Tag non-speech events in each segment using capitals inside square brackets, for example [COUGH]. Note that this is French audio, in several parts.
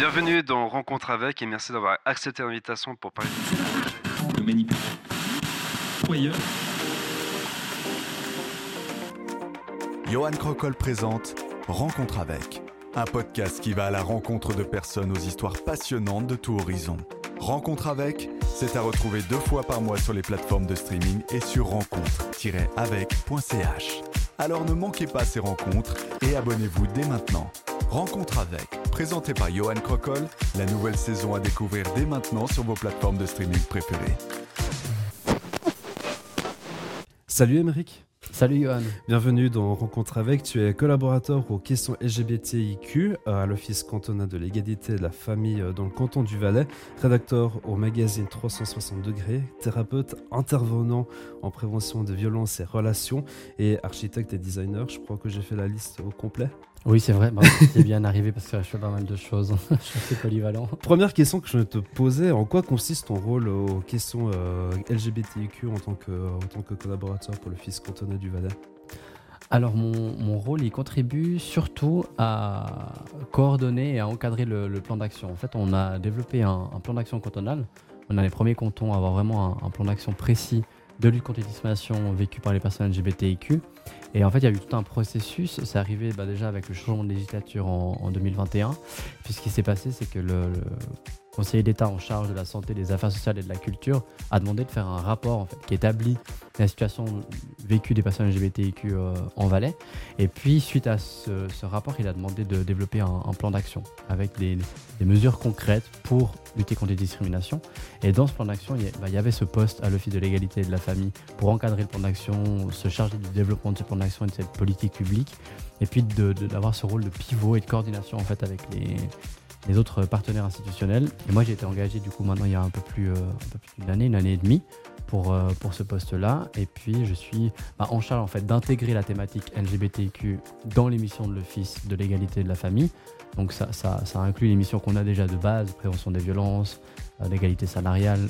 Bienvenue dans Rencontre avec et merci d'avoir accepté l'invitation pour parler de Johan Crocol présente Rencontre avec, un podcast qui va à la rencontre de personnes aux histoires passionnantes de tout horizon. Rencontre avec, c'est à retrouver deux fois par mois sur les plateformes de streaming et sur rencontre-avec.ch. Alors ne manquez pas ces rencontres et abonnez-vous dès maintenant. Rencontre avec, présenté par Johan Crocol, la nouvelle saison à découvrir dès maintenant sur vos plateformes de streaming préférées. Salut Émeric Salut Johan. Bienvenue dans Rencontre avec. Tu es collaborateur aux questions LGBTIQ euh, à l'Office cantonal de l'égalité de la famille euh, dans le canton du Valais, rédacteur au magazine 360 degrés, thérapeute, intervenant en prévention des violences et relations et architecte et designer. Je crois que j'ai fait la liste au complet. Oui, c'est vrai. Bah, c'est [LAUGHS] bien arrivé parce que je fais pas mal de choses. [LAUGHS] je suis assez polyvalent. Première question que je vais te poser en quoi consiste ton rôle aux questions euh, LGBTIQ en tant, que, en tant que collaborateur pour le Fils cantonal du Valais? Alors mon, mon, rôle, il contribue surtout à coordonner et à encadrer le, plan d'action. En fait, on a développé un, plan d'action cantonal. On a les premiers cantons à avoir vraiment un, un plan d'action précis de lutte contre les discriminations vécues par les personnes LGBTIQ. Et en fait, il y a eu tout un processus. C'est arrivé bah, déjà avec le changement de législature en, 2021. Puis ce qui s'est passé, c'est que le, conseiller d'État en charge de la santé, des affaires sociales et de la culture a demandé de faire un rapport qui établit la situation vécue des personnes LGBTIQ euh, en Valais. Et puis, suite à ce, rapport, il a demandé de développer un, plan d'action avec des, mesures concrètes pour lutter contre les discriminations. Et dans ce plan d'action, il, bah, il, y avait ce poste à l'Office de l'égalité et de la famille pour encadrer le plan d'action, se charger du développement ce plan d'action et de cette politique publique. Et puis d'avoir ce rôle de pivot et de coordination en fait avec les, les autres partenaires institutionnels. Et moi, j'ai été engagé du coup maintenant il y a un peu plus, euh, plus d'une année, une année et demie pour, euh, pour ce poste-là. Et puis, je suis bah, en charge en fait d'intégrer la thématique LGBTQ dans l'émission de l'Office de l'égalité de la famille. Donc ça, ça, ça inclut les missions qu'on a déjà de base, prévention des violences, l'égalité salariale,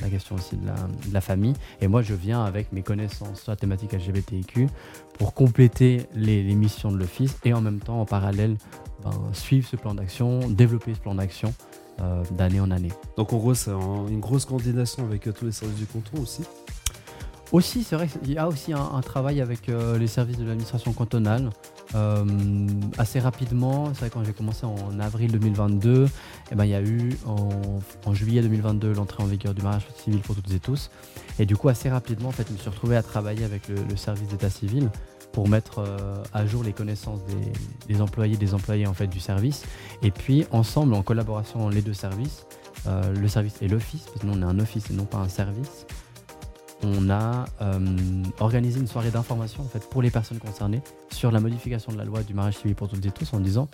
la, question aussi de la, de la, famille. Et moi, je viens avec mes connaissances sur la thématique LGBTQ pour compléter les, les missions de l'Office et en même temps, en parallèle, ben, suivre ce plan d'action, développer ce plan d'action euh, d'année en année. Donc en gros, c'est une grosse coordination avec euh, tous les services du canton aussi? Aussi, c'est vrai qu'il y a aussi un, travail avec euh, les services de l'administration cantonale. Assez rapidement, c'est vrai quand j'ai commencé en avril 2022, eh ben, il y a eu en, juillet 2022 l'entrée en vigueur du mariage civil pour toutes et tous. Et du coup, assez rapidement, en fait, je me suis retrouvé à travailler avec le, service d'état civil pour mettre euh, à jour les connaissances des, employés, des employés en fait du service. Et puis ensemble, en collaboration les deux services, euh, le service et l'office, parce que nous on est un office et non pas un service, on a euh, organisé une soirée d'information en pour les personnes concernées sur la modification de la loi du mariage civil pour toutes et tous en disant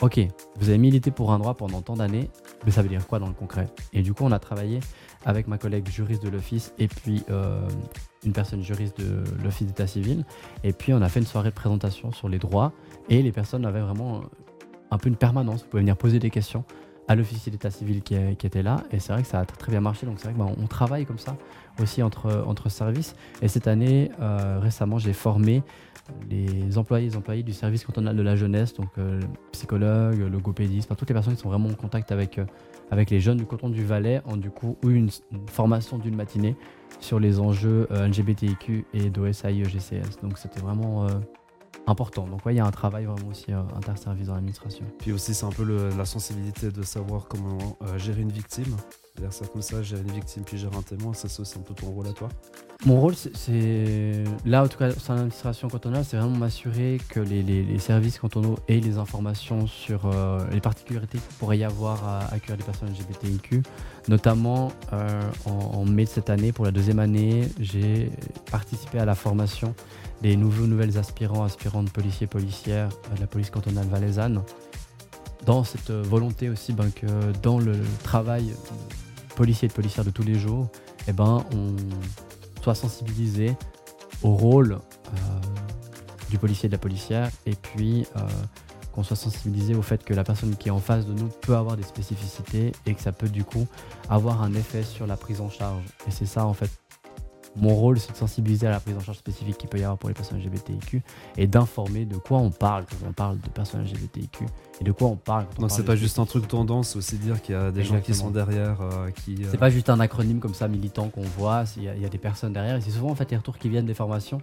Ok, vous avez milité pour un droit pendant tant d'années, mais ça veut dire quoi dans le concret? Et du coup, on a travaillé avec ma collègue juriste de l'office et puis euh, une personne juriste de l'office d'état civil. Et puis, on a fait une soirée de présentation sur les droits et les personnes avaient vraiment un peu une permanence. Vous pouvez venir poser des questions à l'officier d'état civil qui, était là. Et c'est vrai que ça a très, bien marché. Donc, c'est vrai qu'on bah, travaille comme ça aussi entre, services. Et cette année, euh, récemment, j'ai formé les employés et les employés du service cantonal de la jeunesse, donc euh, psychologues, logopédistes, toutes les personnes qui sont vraiment en contact avec, euh, avec les jeunes du canton du Valais ont du coup eu une, formation d'une matinée sur les enjeux euh, LGBTIQ et d'OSAI EGCS. Donc c'était vraiment important. Donc ouais, il y a un travail vraiment aussi interservice dans l'administration. Puis aussi c'est un peu la sensibilité de savoir comment gérer une victime dire ça comme ça, gérer une victime puis gérer un témoin, ça c'est un peu ton rôle à toi Mon rôle, c'est là, en tout cas, sur l'administration cantonale, c'est vraiment m'assurer que les, services cantonaux aient les informations sur euh, les particularités qu'il pourrait y avoir à accueillir les personnes LGBTIQ. Notamment, euh, en, mai de cette année, pour la deuxième année, j'ai participé à la formation des nouveaux nouvelles aspirants, aspirantes policiers, policières de la police cantonale valaisanne dans cette volonté aussi ben, que dans le travail policiers et de policières de tous les jours, eh ben, on soit sensibilisé au rôle euh, du policier et de la policière, et puis euh, qu'on soit sensibilisé au fait que la personne qui est en face de nous peut avoir des spécificités et que ça peut du coup avoir un effet sur la prise en charge. Et c'est ça en fait mon rôle, c'est de sensibiliser à la prise en charge spécifique qu'il peut y avoir pour les personnes LGBTIQ et d'informer de quoi on parle quand on parle de personnes LGBTIQ et de quoi on parle. Quand on Donc parle c'est pas juste un truc tendance, c'est aussi dire qu'il y a des gens qui sont derrière, euh, qui. euh, C'est pas juste un acronyme comme ça militant qu'on voit, il y, a- il y a des personnes derrière. Et c'est souvent en fait les retours qui viennent des formations.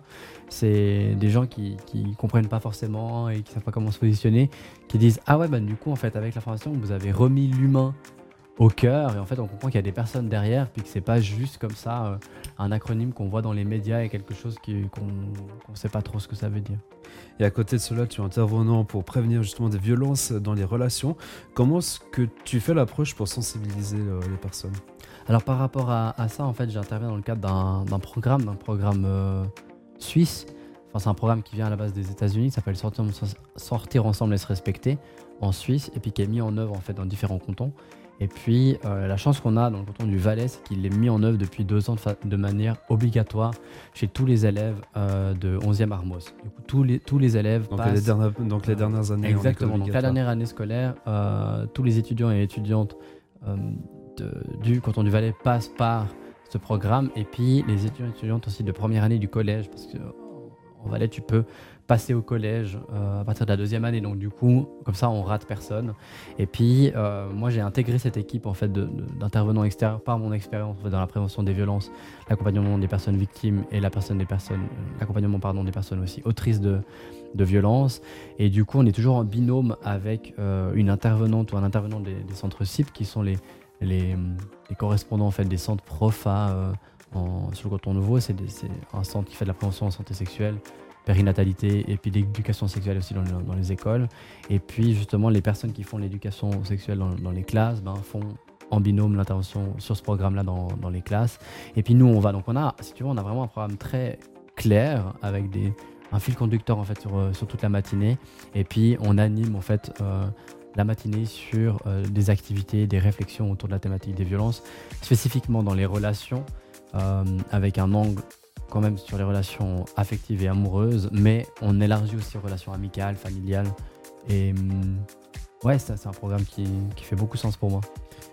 C'est des gens qui, qui comprennent pas forcément et qui savent pas comment se positionner, qui disent ah ouais bah du coup en fait avec la formation vous avez remis l'humain au cœur et en fait on comprend qu'il y a des personnes derrière puis que c'est pas juste comme ça euh, un acronyme qu'on voit dans les médias et quelque chose qui- qu'on qu'on sait pas trop ce que ça veut dire. Et à côté de cela, tu es intervenant pour prévenir justement des violences dans les relations. Comment est-ce que tu fais l'approche pour sensibiliser euh, les personnes? Alors par rapport à, à ça, en fait, j'interviens dans le cadre d'un d'un programme, d'un programme euh, suisse. Enfin, c'est un programme qui vient à la base des États-Unis, qui s'appelle Sortir, Sortir ensemble et se respecter en Suisse, et puis qui est mis en œuvre en fait dans différents cantons. Et puis euh, la chance qu'on a dans le canton du Valais, c'est qu'il est mis en œuvre depuis deux ans de, manière obligatoire chez tous les élèves euh, de 11e Armos. Du coup, tous les, tous les élèves donc, passent les dernières, donc les dernières années. Exactement. Donc la dernière année scolaire, euh, tous les étudiants et étudiantes de- du canton du Valais passent par ce programme. Et puis les étudiants et étudiantes aussi de première année du collège, parce que en Valais tu peux passer au collège euh, à partir de la deuxième année. Donc du coup, comme ça, on rate personne. Et puis euh, moi, j'ai intégré cette équipe en fait d'intervenants extérieurs par mon expérience dans la prévention des violences, l'accompagnement des personnes victimes et la personne des personnes, l'accompagnement pardon des personnes aussi autrices de de violences. Et du coup, on est toujours en binôme avec euh, une intervenante ou un intervenant des, centres CIP qui sont les, les, correspondants en fait, des centres PROFA en, sur le canton nouveau. C'est un centre qui fait de la prévention en santé sexuelle, périnatalité et puis l'éducation sexuelle aussi dans, le- dans les écoles. Et puis justement, les personnes qui font l'éducation sexuelle dans, les classes ben, font en binôme l'intervention sur ce programme-là dans, dans les classes. Et puis nous, on va. Donc on a, si tu veux, on a vraiment un programme très clair avec des, un fil conducteur en fait sur, euh, sur toute la matinée. Et puis on anime en fait euh, la matinée sur euh, des activités, des réflexions autour de la thématique des violences, spécifiquement dans les relations, avec un angle quand même sur les relations affectives et amoureuses, mais on élargit aussi aux relations amicales, familiales. Et hum, ouais, ça c'est un programme qui, qui fait beaucoup sens pour moi.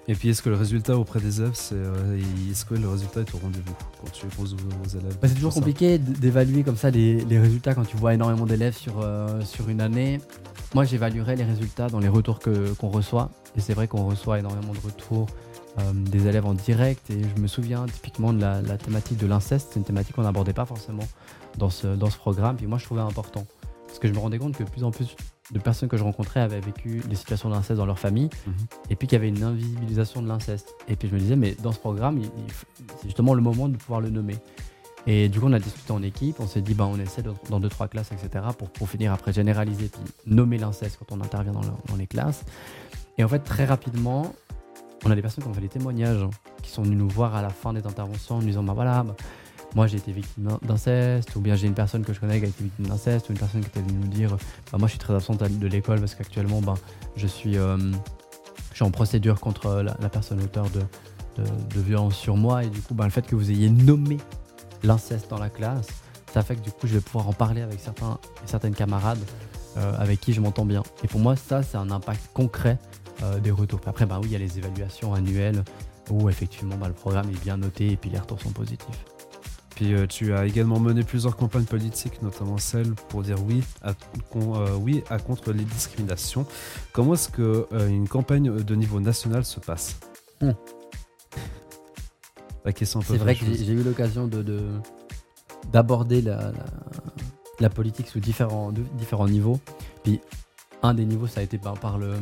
Et puis, est-ce que le résultat auprès des élèves, c'est euh, est-ce que le résultat est au rendez-vous quand tu poses aux, élèves? Bah, c'est toujours compliqué d'évaluer comme ça les, les résultats quand tu vois énormément d'élèves sur, euh, sur une année. Moi, j'évaluerais les résultats dans les retours que- qu'on reçoit. Et c'est vrai qu'on reçoit énormément de retours euh, des élèves en direct. Et je me souviens typiquement de la, la thématique de l'inceste. C'est une thématique qu'on n'abordait pas forcément dans ce, dans ce programme. Puis moi, je trouvais important. Parce que je me rendais compte que de plus en plus de personnes que je rencontrais avaient vécu des situations d'inceste dans leur famille. Mhm. Et puis qu'il y avait une invisibilisation de l'inceste. Et puis je me disais, mais dans ce programme, c'est justement le moment de pouvoir le nommer. Et du coup, on a discuté en équipe, on s'est dit, bah, on essaie de- dans deux, trois classes, etc., pour, pour finir après généraliser, puis nommer l'inceste quand on intervient dans, le- dans les classes. Et en fait, très rapidement, on a des personnes qui ont fait des témoignages, qui sont venues nous voir à la fin des interventions en nous disant, bah voilà, bah, moi j'ai été victime d'in- d'inceste, ou bien j'ai une personne que je connais qui a été victime d'inceste, ou une personne qui était venue nous dire, bah, moi je suis très absente de l'école parce qu'actuellement, je suis... euh, je suis en procédure contre la, personne auteur de violence sur moi. Et du coup ben, le fait que vous ayez nommé l'inceste dans la classe ça fait que du coup je vais pouvoir en parler avec certains, certaines camarades euh, avec qui je m'entends bien. Et pour moi ça c'est un impact concret euh, des retours après ben oui il y a les évaluations annuelles où effectivement ben, le programme est bien noté et puis les retours sont positifs Puis euh, tu as également mené plusieurs campagnes politiques, notamment celle pour dire oui à, con- euh, oui à contre les discriminations. Comment est-ce que euh, une campagne de niveau national se passe? Hmm. La question C'est vrai que j'ai eu l'occasion de de- d'aborder la, la- la politique sous différents, de- différents niveaux. Puis un des niveaux, ça a été par, par le,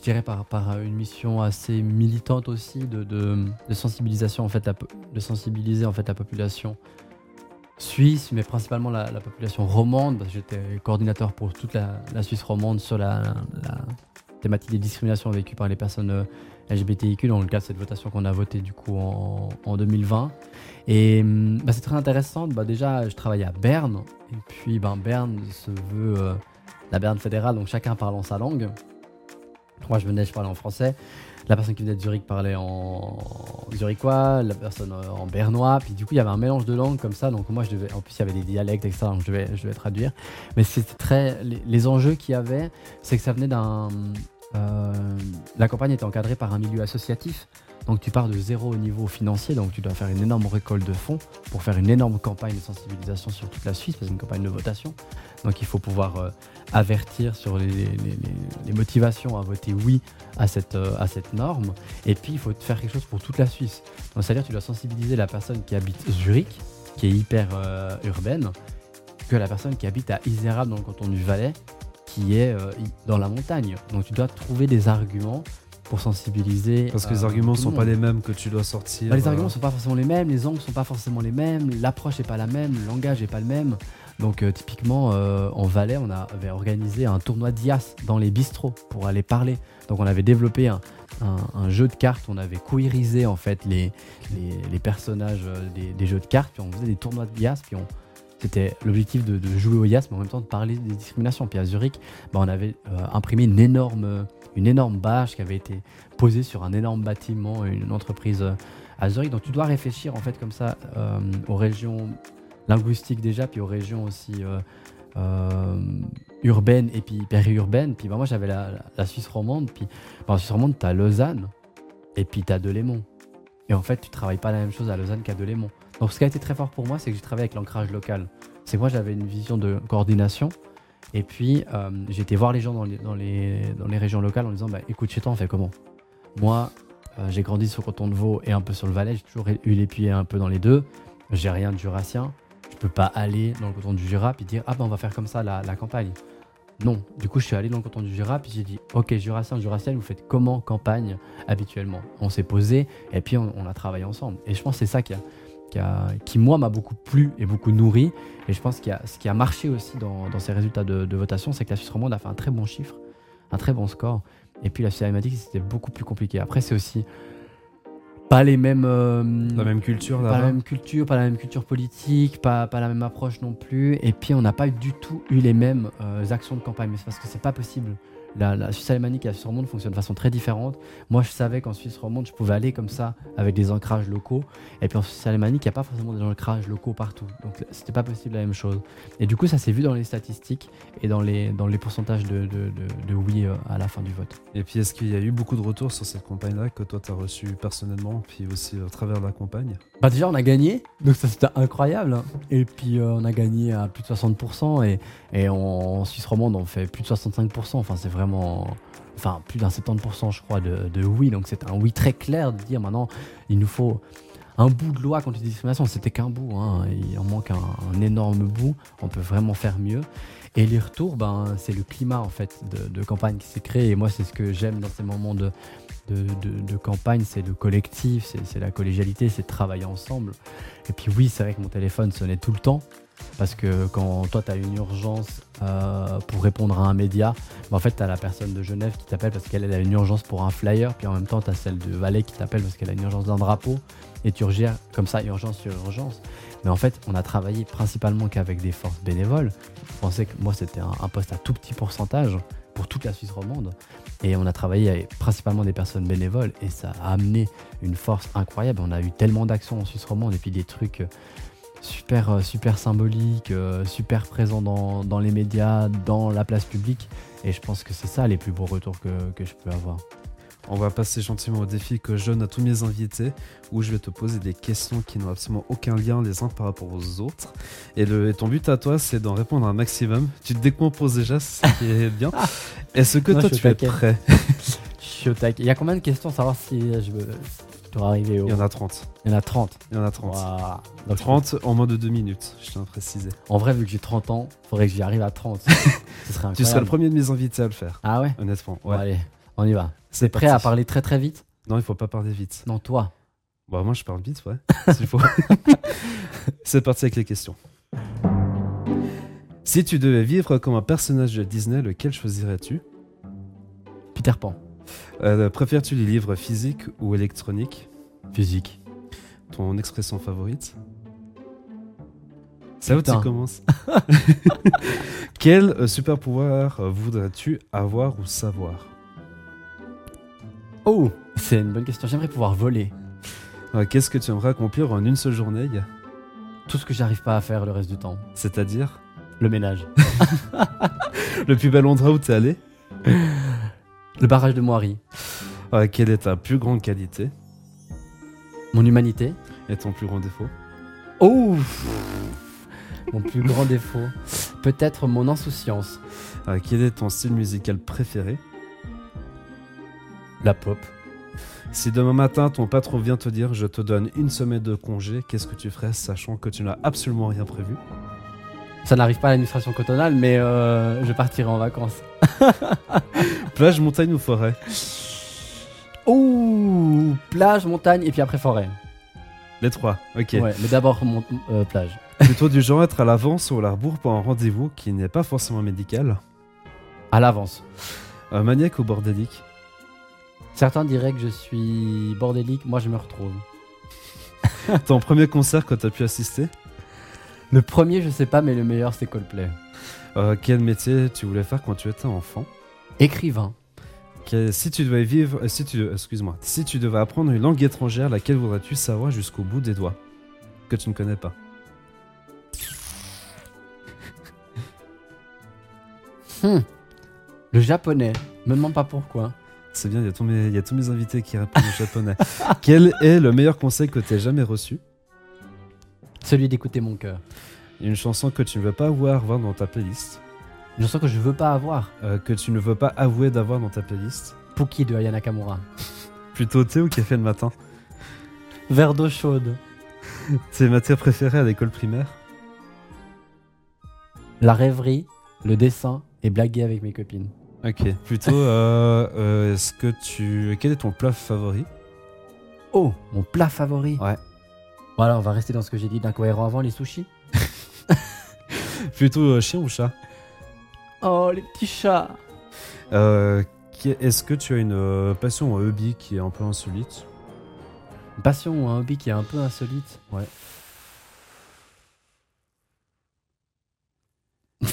je dirais par, par une mission assez militante aussi de, de, sensibilisation en fait, de sensibiliser en fait la population suisse, mais principalement la, la population romande, j'étais coordinateur pour toute la, Suisse romande sur la, thématique des discriminations vécues par les personnes euh, LGBTIQ dans le cadre de cette votation qu'on a votée du coup en, en 2020. Et hum, bah, c'est très intéressant. Bah, déjà, je travaillais à Berne. Et puis, ben, Berne se veut euh, la Berne fédérale, donc chacun parle en sa langue. Moi, je venais, je parlais en français. La personne qui venait de Zurich parlait en zurichois, la personne euh, en bernois. Puis du coup, il y avait un mélange de langues comme ça. Donc moi, je devais, en plus, il y avait des dialectes, etc. Donc je devais, je devais traduire. Mais c'était très, les, enjeux qu'il y avait, c'est que ça venait d'un, euh, la campagne était encadrée par un milieu associatif. Donc tu pars de zéro au niveau financier, donc tu dois faire une énorme récolte de fonds pour faire une énorme campagne de sensibilisation sur toute la Suisse, parce une campagne de votation. Donc il faut pouvoir euh, avertir sur les, motivations à voter oui à cette, euh, norme. Et puis il faut faire quelque chose pour toute la Suisse. Donc c'est-à-dire tu dois sensibiliser la personne qui habite Zurich, qui est hyper euh, urbaine, que la personne qui habite à Isérable dans le canton du Valais, qui est dans la montagne. Donc tu dois trouver des arguments pour sensibiliser. Parce que les euh, arguments le sont pas les mêmes que tu dois sortir. Bah, les euh, arguments sont pas forcément les mêmes, les angles sont pas forcément les mêmes, l'approche est pas la même, le langage est pas le même. Donc euh, typiquement euh, en Valais, on avait organisé un tournoi d'IAS dans les bistrots pour aller parler. Donc on avait développé un, un- un jeu de cartes, on avait queerisé en fait les, les, les personnages euh, des, des jeux de cartes, puis on faisait des tournois d'IAS, puis on c'était l'objectif de, de jouer au IAS, mais en même temps de parler des discriminations. Puis à Zurich, bah, on avait euh, imprimé une énorme, une énorme bâche qui avait été posée sur un énorme bâtiment, une entreprise euh, à. Donc tu dois réfléchir en fait comme ça euh, aux régions linguistiques déjà, puis aux régions aussi euh, urbaines et puis périurbaines. Puis bah, moi j'avais la, la- la Suisse romande, puis bah, en Suisse romande tu as Lausanne et puis tu as Delémont. Et en fait tu travailles pas la même chose à Lausanne qu'à Delémont. Donc ce qui a été très fort pour moi, c'est que j'ai travaillé avec l'ancrage local. C'est que moi j'avais une vision de coordination. Et puis euh, j'ai été voir les gens dans les, dans, les, dans les régions locales en disant bah, écoute, chez toi on fait comment Moi, euh, j'ai grandi sur le canton de Vaud et un peu sur le Valais, j'ai toujours eu les pieds un peu dans les deux. J'ai rien de jurassien. Je peux pas aller dans le canton du Jura puis dire ah ben on va faire comme ça la, campagne. Non, du coup je suis allé dans le canton du Jura puis j'ai dit ok jurassien, jurassienne, vous faites comment campagne habituellement? On s'est posé et puis on, on a travaillé ensemble. Et je pense que c'est ça qui a, qui, a- qui, moi m'a beaucoup plu et beaucoup nourri. Et je pense qu'il y a, ce qui a marché aussi dans, dans ces résultats de, de votation, c'est que la Suisse romande a fait un très bon chiffre, un très bon score. Et puis la Suisse alématique, c'était beaucoup plus compliqué. Après, c'est aussi pas les mêmes. euh, La même culture pas la même culture, pas la même culture politique, pas, pas la même approche non plus. Et puis on n'a pas du tout eu les mêmes euh, actions de campagne. Mais c'est parce que c'est pas possible. La, la Suisse alémanique et la Suisse romande fonctionnent de façon très différente. Moi, je savais qu'en Suisse romande, je pouvais aller comme ça avec des ancrages locaux. Et puis en Suisse alémanique, il n'y a pas forcément des ancrages locaux partout. Donc c'était pas possible la même chose. Et du coup, ça s'est vu dans les statistiques et dans les, dans les pourcentages de, de, de- de oui euh, à la fin du vote. Et puis, est-ce qu'il y a eu beaucoup de retours sur cette campagne-là que toi, tu as reçu personnellement, puis aussi au travers de la campagne? Bah déjà on a gagné, donc ça c'était incroyable. hein. Et puis euh, on a gagné à plus de 60% et, et en, en Suisse romande on fait plus de 65%. Enfin c'est vraiment, enfin plus d'un 70% je crois de, oui. Donc c'est un oui très clair de dire maintenant il nous faut un bout de loi contre les discriminations. C'était qu'un bout, hein. il en manque un, énorme bout. On peut vraiment faire mieux. Et les retours, ben, c'est le climat en fait de, campagne qui s'est créé. Et moi, c'est ce que j'aime dans ces moments de, de, de- campagne, c'est le collectif, c'est la collégialité, c'est travailler ensemble. Et puis oui, c'est vrai que mon téléphone sonnait tout le temps. Parce que quand toi, tu as une urgence euh, pour répondre à un média, ben, en fait, tu as la personne de Genève qui t'appelle parce qu'elle elle a une urgence pour un flyer. Puis en même temps, tu as celle de Valais qui t'appelle parce qu'elle a une urgence d'un drapeau. Et tu gères comme ça, urgence sur urgence. Mais en fait, on a travaillé principalement qu'avavec des forces bénévoles. Je pensais que moi, c'était un, poste à tout petit pourcentage pour toute la Suisse romande. Et on a travaillé avec principalement des personnes bénévoles et ça a amené une force incroyable. On a eu tellement d'actions en Suisse romande et puis des trucs super, euh, super symboliques, euh, super présents dans, dans les médias, dans la place publique. Et je pense que c'est ça les plus beaux retours que, que je peux avoir. On va passer gentiment au défi que je donne à tous mes invités, où je vais te poser des questions qui n'ont absolument aucun lien les uns par rapport aux autres. Et, le, et ton but à toi, c'est d'en répondre un maximum. Tu te décomposes déjà, ça qui [LAUGHS] est bien. Est-ce que Non, toi, tu es prêt? [LAUGHS] Je suis au taquet. Il y a combien de questions Savoir si je, veux, arriver au. Il y en a 30. Il y en a 30. Il y en a 30. Waouh. Donc, 30 en moins de 2 minutes, je tiens à préciser. En vrai, vu que j'ai 30 ans, faudrait que j'y arrive à 30. [LAUGHS] Ce serait incroyable. Tu seras le premier de mes invités à le faire, Ah ouais honnêtement. Bon, Ouais. Allez, on y va. c'est Prêt à parler très très vite Non, il faut pas parler vite. Non, toi. Bah, moi, je parle vite, ouais. [LAUGHS] s'il faut. [LAUGHS] c'est parti avec les questions. Si tu devais vivre comme un personnage de Disney, lequel choisirais-tu? Peter Pan. Euh, Préfères-tu les livres physiques ou électroniques? Physique. Ton expression favorite? C'est où tu commences [LAUGHS] Quel euh, super pouvoir euh, voudrais-tu avoir ou savoir? Oh C'est une bonne question. J'aimerais pouvoir voler. Qu'est-ce que tu aimerais accomplir en une seule journée? Tout ce que j'arrive pas à faire le reste du temps. C'est-à-dire? Le ménage. [LAUGHS] le plus bel endroit où tu es allé? [LAUGHS] Le barrage de Moiry. Euh, Quelle est ta plus grande qualité Mon humanité. Et ton plus grand défaut Oh Mon plus grand défaut. Peut-être mon insouciance. Euh, Quel est ton style musical préféré La pop. Si demain matin ton patron vient te dire je te donne une semaine de congé, qu'est-ce que tu ferais sachant que tu n'as absolument rien prévu Ça n'arrive pas à l'administration cantonale, mais euh, je partirai en vacances. [LAUGHS] Plage, montagne ou forêt? Ouh Plage, montagne et puis après forêt. Les trois, ok. Ouais, mais d'abord mon- euh, plage. [LAUGHS] Plutôt du genre être à l'avance ou à la rebours pour un rendez-vous qui n'est pas forcément médical? À l'avance. Euh, maniaque ou bordélique? Certains diraient que je suis bordélique, moi je me retrouve. [LAUGHS] Ton premier concert que tu as pu assister? Le premier, je sais pas, mais le meilleur, c'est Coldplay. Euh, Quel métier tu voulais faire quand tu étais enfant? Écrivain. Si tu devais vivre, euh, si tu, excuse-moi, si tu devais apprendre une langue étrangère, laquelle voudrais-tu savoir jusqu'au bout des doigts? Que tu ne connais pas [LAUGHS] Hmm. Le japonais. Me demande pas pourquoi. C'est bien, il y, a tous mes- il y a tous mes invités qui répondent au japonais. [LAUGHS] Quel est le meilleur conseil que tu aies jamais reçu? Celui d'écouter mon cœur. Une chanson que tu ne veux pas avoir voir dans ta playlist Une chanson que je veux pas avoir. euh, Que tu ne veux pas avouer d'avoir dans ta playlist Pookie de Aya Nakamura. Plutôt thé ou café le matin? Verre d'eau chaude. [LAUGHS] Tes matières préférées à l'école primaire? La rêverie, le dessin et blaguer avec mes copines. Ok. Plutôt, euh, euh, est-ce que tu... Quel est ton plat favori? Oh, mon plat favori. Ouais. Voilà, on va rester dans ce que j'ai dit d'incohérent avant, les sushis. [LAUGHS] Plutôt euh, chien ou chat? Oh, les petits chats. Euh, qui- Est-ce que tu as une euh, passion ou un hobby qui est un peu insolite? Une passion ou un hobby qui est un peu insolite? Ouais.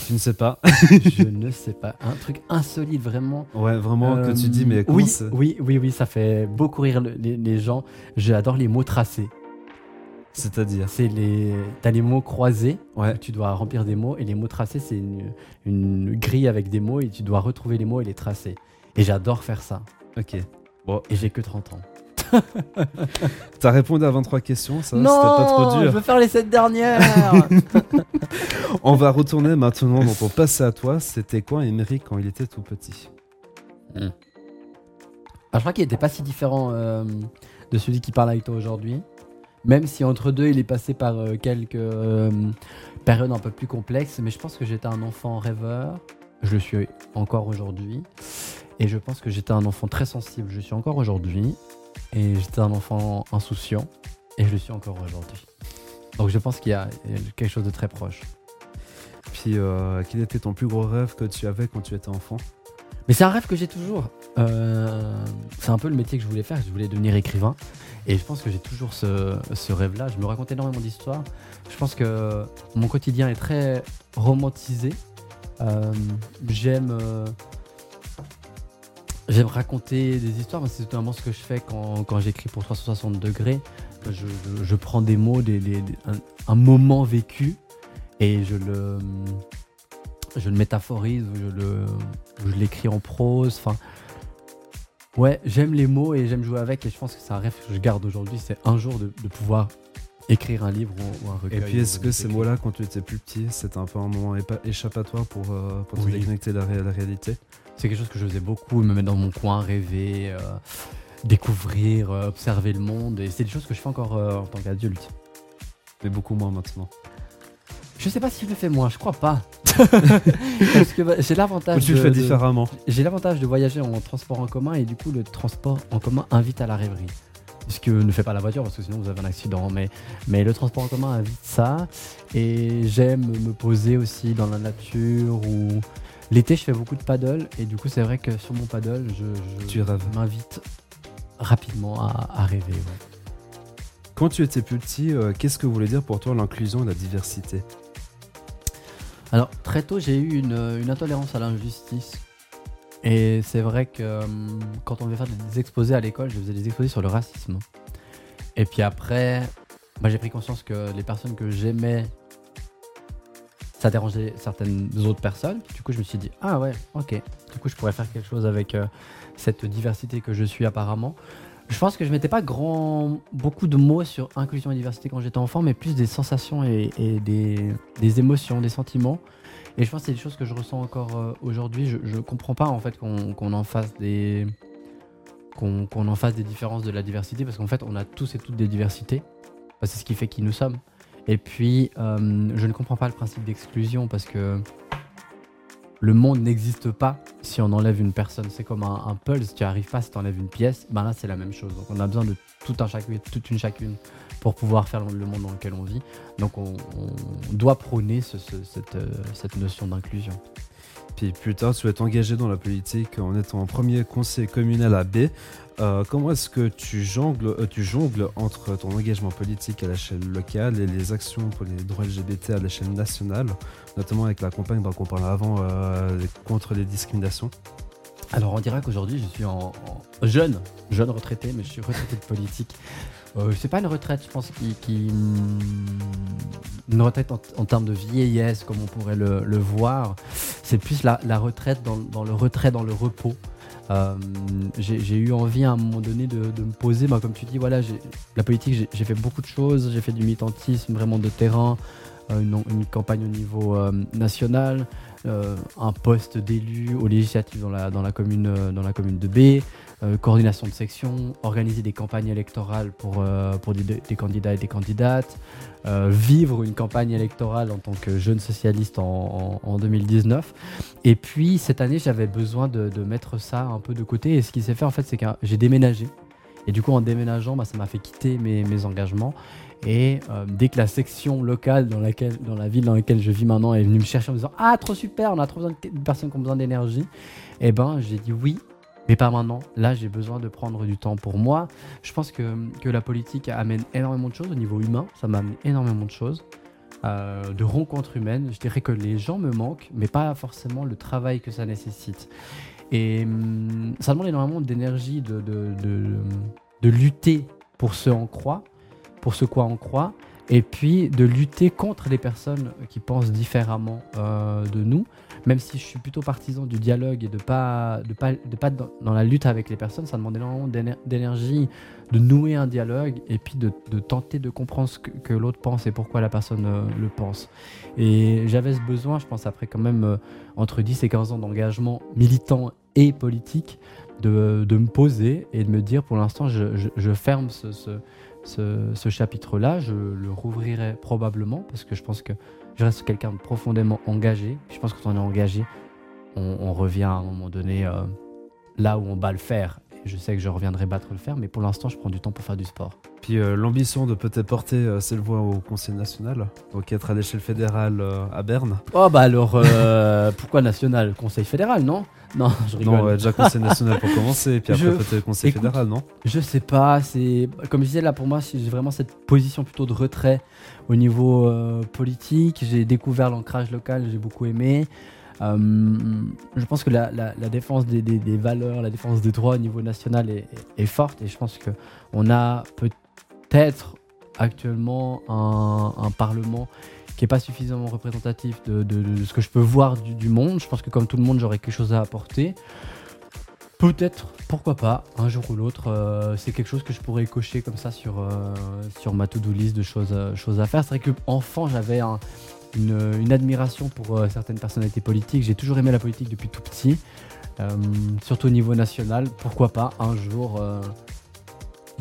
Tu ne sais pas. [LAUGHS] je [LAUGHS] ne sais pas. Un truc insolite, vraiment. Ouais, vraiment que tu dis, mais comment oui, c'est- oui, oui, oui, ça fait beaucoup rire le- les, les gens. J'adore les mots tracés. C'est-à-dire C'est les, t'as les mots croisés. Ouais. Tu dois remplir des mots et les mots tracés, c'est une, une grille avec des mots et tu dois retrouver les mots et les tracer. Et j'adore faire ça. Ok. Et j'ai que 30 ans. [LAUGHS] T'as répondu à 23 questions, ça c'était pas trop je dur. veux faire les 7 dernières. [LAUGHS] On va retourner maintenant dans ton passé à toi. C'était quoi Emery quand il était tout petit? Ah, je crois qu'il était pas si différent euh, de celui qui parle avec toi aujourd'hui. Même si entre deux, il est passé par euh, quelques euh, périodes un peu plus complexes. Mais je pense que j'étais un enfant rêveur. Je le suis encore aujourd'hui. Et je pense que j'étais un enfant très sensible. Je suis encore aujourd'hui. Et j'étais un enfant insouciant. Et je le suis encore aujourd'hui. Donc je pense qu'il y a il y a quelque chose de très proche. Puis, euh, quel était ton plus gros rêve que tu avais quand tu étais enfant? Mais c'est un rêve que j'ai toujours. Euh, c'est un peu le métier que je voulais faire. Je voulais devenir écrivain. Et je pense que j'ai toujours ce, ce rêve-là. Je me raconte énormément d'histoires. Je pense que mon quotidien est très romantisé. Euh, j'aime, euh, j'aime raconter des histoires. C'est notamment ce que je fais quand, quand j'écris pour 360 degrés. Je, je- prends des mots, des, un, moment vécu, et je le, je le métaphorise, ou je l'écris en prose. Enfin, ouais, j'aime les mots et j'aime jouer avec. Et je pense que c'est un rêve que je garde aujourd'hui. C'est un jour de, de pouvoir écrire un livre ou, ou un recueil. Et puis, est-ce que ces mots-là, quand tu étais plus petit, c'était un peu un moment échappatoire pour, euh, pour te déconnecter de la, ré- la réalité? C'est quelque chose que je faisais beaucoup, me mettre dans mon coin, rêver, euh, découvrir, euh, observer le monde. Et c'est des choses que je fais encore euh, en tant qu'adulte. Mais beaucoup moins maintenant. Je sais pas si je le fais moins, je crois pas. [LAUGHS] Parce que bah, j'ai Ou l'avantage. tu le de- fais de- différemment J'ai l'avantage de voyager en transport en commun et du coup le transport en commun invite à la rêverie. Ce que ne fait pas la voiture parce que sinon vous avez un accident. Mais, mais le transport en commun invite ça. Et j'aime me poser aussi dans la nature ou l'été je fais beaucoup de paddle et du coup c'est vrai que sur mon paddle je, je Tu rêves. m'invite rapidement à, à rêver. ouais. Quand tu étais plus petit, euh, qu'est-ce que voulait dire pour toi l'inclusion et la diversité? Alors, très tôt, j'ai eu une, intolérance à l'injustice. Et c'est vrai que hum, quand on devait faire des exposés à l'école, je faisais des exposés sur le racisme. Et puis après, bah, j'ai pris conscience que les personnes que j'aimais, ça dérangeait certaines autres personnes. Du coup, je me suis dit, ah ouais, ok. Du coup, je pourrais faire quelque chose avec euh, cette diversité que je suis apparemment. Je pense que je mettais pas grand, beaucoup de mots sur inclusion et diversité quand j'étais enfant, mais plus des sensations et, des, des, émotions, des sentiments. Et je pense que c'est des choses que je ressens encore euh, aujourd'hui. Je, ne comprends pas en fait qu'on en fasse des qu'on en fasse des différences de la diversité parce qu'en fait on a tous et toutes des diversités. c'est ce qui fait qui nous sommes. Et puis euh, je ne comprends pas le principe d'exclusion parce que le monde n'existe pas si on enlève une personne. C'est comme un, un pulse, tu arrives pas si tu enlèves une pièce, ben là c'est la même chose. Donc on a besoin de tout un chacun, toute une chacune pour pouvoir faire le monde dans lequel on vit. Donc on, doit prôner cette, euh, cette notion d'inclusion. Puis plus tard, tu vas t'engager dans la politique en étant premier conseiller communal à B. Euh, comment est-ce que tu jongles, euh, tu jongles entre ton engagement politique à l'échelle locale et les actions pour les droits LGBT à l'échelle nationale, notamment avec la campagne dont on parlait avant euh, contre les discriminations? Alors on dirait qu'aujourd'hui je suis en, jeune, jeune retraité, mais je suis retraité de politique. C'est pas une retraite, je pense, qui, hmm, une retraite en, termes de vieillesse, comme on pourrait le, voir. C'est plus la, retraite dans, le retrait, dans le repos. Euh, j'ai eu envie à un moment donné de, me poser, bah, comme tu dis, voilà, la politique, j'ai fait beaucoup de choses, j'ai fait du militantisme vraiment de terrain, euh, une, campagne au niveau euh, national, un poste d'élu aux législatives dans la, commune, dans la commune de B, euh, coordination de section, organiser des campagnes électorales pour, euh, pour des, candidats et des candidates, euh, vivre une campagne électorale en tant que jeune socialiste en, 2019. Et puis cette année, j'avais besoin de, mettre ça un peu de côté. Et ce qui s'est fait, en fait, c'est que j'ai déménagé. Et du coup, en déménageant, bah, ça m'a fait quitter mes, engagements. Et dès que la section locale dans, laquelle, dans la ville dans laquelle je vis maintenant est venue me chercher en me disant Ah, trop super, on a trop besoin de personnes qui ont besoin d'énergie, eh ben j'ai dit oui mais pas maintenant. Là, j'ai besoin de prendre du temps pour moi. Je pense que, que la politique amène énormément de choses au niveau humain. Ça m'amène énormément de choses. Euh, de rencontres humaines. Je dirais que les gens me manquent, mais pas forcément le travail que ça nécessite. Et hum, ça demande énormément d'énergie de, de, de, lutter pour ce en croit, pour ce quoi on croit, et puis de lutter contre les personnes qui pensent différemment euh, de nous même si je suis plutôt partisan du dialogue et de pas de pas de pas dans, la lutte avec les personnes, ça demande énormément d'énergie de nouer un dialogue et puis de, de tenter de comprendre ce que, l'autre pense et pourquoi la personne euh, le pense. Et j'avais ce besoin, je pense après quand même euh, entre 10 et 15 ans d'engagement militant et politique, de, de, me poser et de me dire pour l'instant je, je, ferme ce, ce, ce, ce chapitre-là, je le rouvrirai probablement parce que je pense que je reste quelqu'un de profondément engagé. Je pense que quand on est engagé, on, revient à un moment donné euh, là où on bat le fer. Je sais que je reviendrai battre le fer, mais pour l'instant, je prends du temps pour faire du sport. Puis euh, l'ambition de peut-être porter euh, cette voix au Conseil national, donc être à l'échelle fédérale à Berne. Oh bah alors, [LAUGHS] pourquoi national? Conseil fédéral, non? Non, je rigole. Non, déjà Conseil national pour commencer, puis après peut-être Conseil fédéral, non? Je sais pas, c'est comme je disais là pour moi, j'ai vraiment cette position plutôt de retrait au niveau euh, politique. J'ai découvert l'ancrage local, j'ai beaucoup aimé. Euh, je pense que la, défense des, valeurs, la défense des droits au niveau national est, forte et je pense qu'on a peut-être actuellement un, Parlement qui n'est pas suffisamment représentatif de, ce que je peux voir du, monde. Je pense que comme tout le monde, j'aurais quelque chose à apporter. Peut-être, pourquoi pas, un jour ou l'autre, euh, c'est quelque chose que je pourrais cocher comme ça sur, euh, sur ma to-do list de choses, choses à faire. C'est vrai que enfant, j'avais une, admiration pour certaines personnalités politiques. J'ai toujours aimé la politique depuis tout petit, surtout au niveau national. Pourquoi pas un jour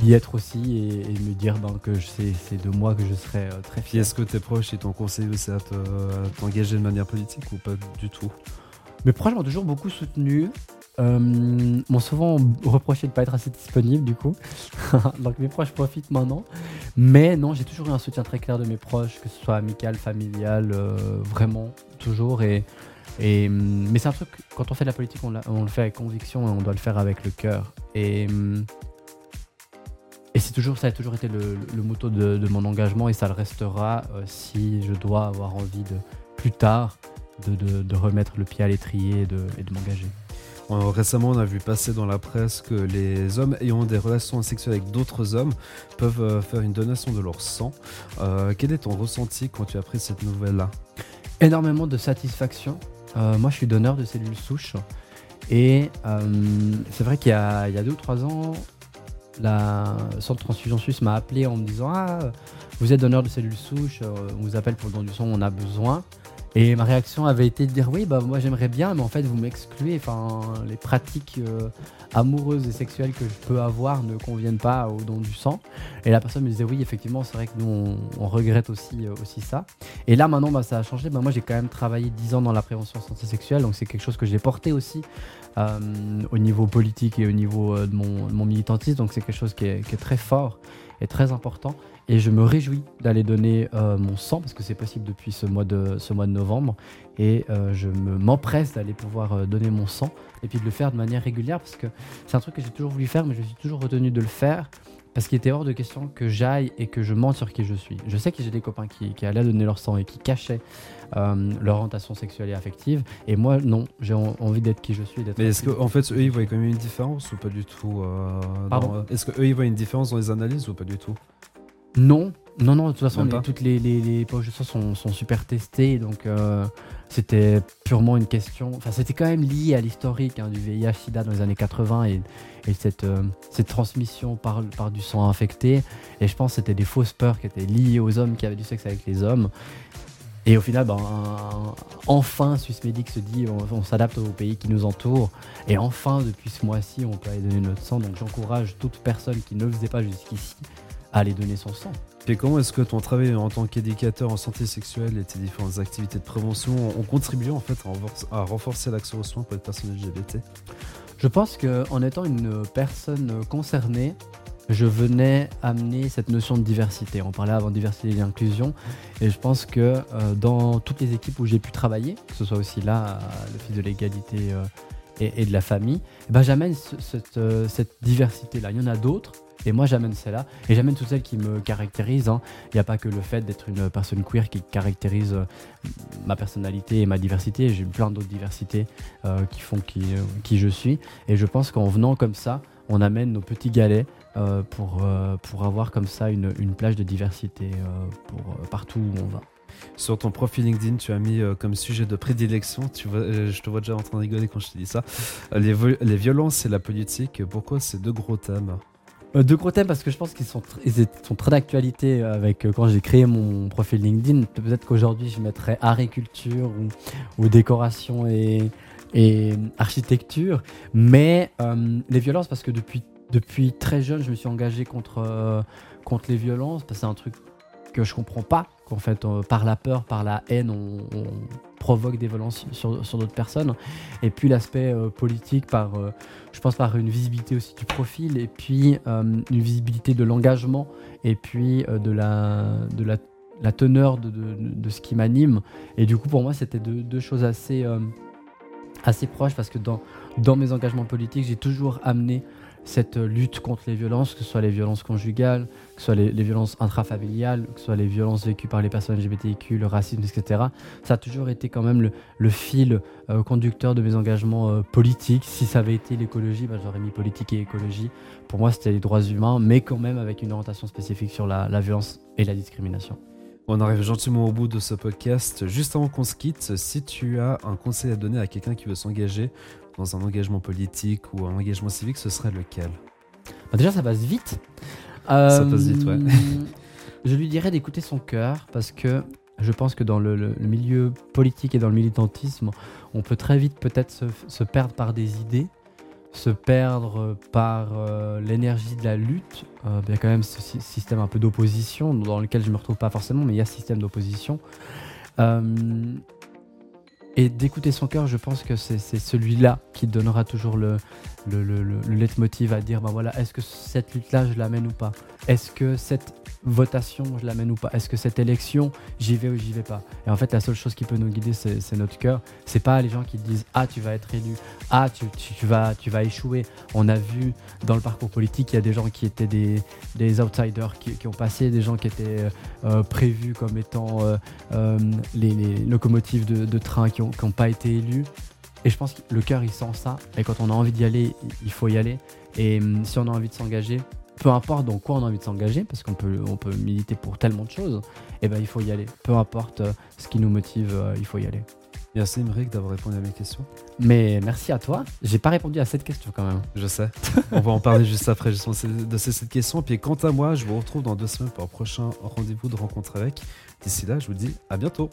y être aussi et, me dire ben, que c'est de moi que je serais très fier. Est-ce que tes proches t'ont conseillé aussi à t'engager de manière politique ou pas du tout? Mes proches m'ont toujours beaucoup soutenu. Euh, m'ont souvent reproché de ne pas être assez disponible du coup. [LAUGHS] Donc mes proches profitent maintenant. Mais non, j'ai toujours eu un soutien très clair de mes proches, que ce soit amical, familial, euh, vraiment, toujours. Et, et, mais c'est un truc, quand on fait de la politique, on, le fait avec conviction et on doit le faire avec le cœur. Et, et c'est toujours, ça a toujours été le, le de, mon engagement et ça le restera euh, si je dois avoir envie de, plus tard de, de, remettre le pied à l'étrier et de m'engager. Euh, récemment, on a vu passer dans la presse que les hommes ayant des relations sexuelles avec d'autres hommes peuvent euh, faire une donation de leur sang. Euh, quel est ton ressenti quand tu as appris cette nouvelle-là? Énormément de satisfaction. moi, je suis donneur de cellules souches. Et c'est vrai qu'il y, a deux ou trois ans, la centre transfusion suisse m'a appelé en me disant Ah, vous êtes donneur de cellules souches, on vous appelle pour le don du sang, on a besoin. Et ma réaction avait été de dire oui, bah moi j'aimerais bien, mais en fait vous m'excluez. Enfin, les pratiques euh, amoureuses et sexuelles que je peux avoir ne conviennent pas au don du sang. Et la personne me disait oui, effectivement, c'est vrai que nous on, regrette aussi, euh, aussi ça. Et là maintenant, bah, ça a changé. Bah, moi j'ai quand même travaillé 10 ans dans la prévention santé sexuelle, donc c'est quelque chose que j'ai porté aussi euh, au niveau politique et au niveau de mon, militantisme. Donc c'est quelque chose qui est très fort et très important. Et je me réjouis d'aller donner euh, mon sang, parce que c'est possible depuis ce mois de, ce mois de novembre. Et euh, je m'empresse d'aller pouvoir euh, donner mon sang, et puis de le faire de manière régulière, parce que c'est un truc que j'ai toujours voulu faire, mais je suis toujours retenu de le faire, parce qu'il était hors de question que j'aille et que je mente sur qui je suis. Je sais que j'ai des copains qui, qui, allaient donner leur sang et qui cachaient leur orientation sexuelle et affective, et moi, non, j'ai envie d'être qui je suis. Mais est-ce qu'en en fait, eux, ils voient quand même une différence ou pas du tout Est-ce qu'eux, ils voient une différence dans les analyses ou pas du tout? Non, non, non, de toute façon, toutes les, les, poches de sang sont, sont, super testées, donc euh, c'était purement une question. Enfin, c'était quand même lié à l'historique hein, du VIH-Sida dans les années 80 et, et cette, euh, cette transmission par, par du sang infecté. Et je pense que c'était des fausses peurs qui étaient liées aux hommes qui avaient du sexe avec les hommes. Et au final, ben, enfin, Swissmedic se dit on, s'adapte aux pays qui nous entourent. Et enfin, depuis ce mois-ci, on peut aller donner notre sang. Donc j'encourage toute personne qui ne le faisait pas jusqu'ici aller donner son sang. Et comment est-ce que ton travail en tant qu'éducateur en santé sexuelle et tes différentes activités de prévention ont contribué en fait à renforcer l'accès aux soins pour les personnes LGBT Je pense qu'en étant une personne concernée, je venais amener cette notion de diversité. On parlait avant diversité et d'inclusion, et je pense que euh, dans toutes les équipes où j'ai pu travailler, que ce soit aussi là, le fils de l'égalité euh, et, de la famille, eh ben, j'amène cette, euh, cette diversité-là. Il y en a d'autres, et moi, j'amène celle-là. Et j'amène toutes celles qui me caractérisent. Hein. Il n'y a pas que le fait d'être une personne queer qui caractérise euh, ma personnalité et ma diversité. J'ai plein d'autres diversités euh, qui font qui, euh, qui, je suis. Et je pense qu'en venant comme ça, on amène nos petits galets pour, pour avoir comme ça une, une plage de diversité pour, partout où on va. Sur ton profil LinkedIn, tu as mis comme sujet de prédilection, je te vois déjà en train de rigoler quand je te dis ça, les, les violences et la politique. Pourquoi ces deux gros thèmes? Deux gros thèmes parce que je pense qu'ils sont, très d'actualité avec euh, quand j'ai créé mon profil LinkedIn. Peut-être qu'aujourd'hui je mettrais agriculture ou, ou décoration et, architecture. Mais euh, les violences, parce que depuis, très jeune, je me suis engagé contre, contre les violences. Parce que c'est un truc que je comprends pas. Qu'en fait, par la peur, par la haine, on, provoque des violences sur, sur d'autres personnes. Et puis l'aspect politique par je pense par une visibilité aussi du profil et puis euh, une visibilité de l'engagement et puis euh, de, la, de la, la teneur de, de, ce qui m'anime. Et du coup, pour moi, c'était deux, choses assez, euh, assez proches parce que dans, dans mes engagements politiques, j'ai toujours amené cette lutte contre les violences, que ce soit les violences conjugales, que ce soit les, violences intrafamiliales, que ce soit les violences vécues par les personnes LGBTIQ, le racisme, etc. Ça a toujours été quand même le, fil euh, conducteur de mes engagements euh, politiques. Si ça avait été l'écologie, bah, j'aurais mis politique et écologie. Pour moi, c'était les droits humains, mais quand même avec une orientation spécifique sur la, la violence et la discrimination. On arrive gentiment au bout de ce podcast. Juste avant qu'on se quitte, si tu as un conseil à donner à quelqu'un qui veut s'engager dans un engagement politique ou un engagement civique, ce serait lequel? Bah Déjà, ça passe vite. ça passe vite, ouais. Euh, je lui dirais d'écouter son cœur parce que je pense que dans le, milieu politique et dans le militantisme, on peut très vite peut-être se, perdre par des idées, se perdre par euh, l'énergie de la lutte. Euh, il y a quand même ce système un peu d'opposition dans lequel je ne me retrouve pas forcément, mais il y a ce système d'opposition. Et d'écouter son cœur, je pense que c'est celui-là qui donnera toujours le, le, le, le leitmotiv à dire, ben voilà, est-ce que cette lutte-là, je l'amène ou pas? Est-ce que cette votation, je l'amène ou pas Est-ce que cette élection, j'y vais ou j'y vais pas Et en fait, la seule chose qui peut nous guider, c'est notre cœur. C'est pas les gens qui disent ah tu vas être élu, ah tu, tu, vas tu vas échouer. On a vu dans le parcours politique, il y a des gens qui étaient des, des outsiders qui, ont passé, des gens qui étaient euh, prévus comme étant euh, euh, les, locomotives de, de train qui n'ont qui ont pas été élus. Et je pense que le cœur, il sent ça. Et quand on a envie d'y aller, il faut y aller. Et hum, si on a envie de s'engager, peu importe dans quoi on a envie de s'engager, parce qu'on peut, on peut militer pour tellement de choses, et eh ben il faut y aller. Peu importe euh, ce qui nous motive, euh, il faut y aller. Merci Imric d'avoir répondu à mes questions. Mais merci à toi. J'ai pas répondu à cette question quand même. Je sais. On va en parler juste après justement de cette question. Puis quant à moi, je vous retrouve dans deux semaines pour un prochain rendez-vous de rencontre avec. D'ici là, je vous dis à bientôt.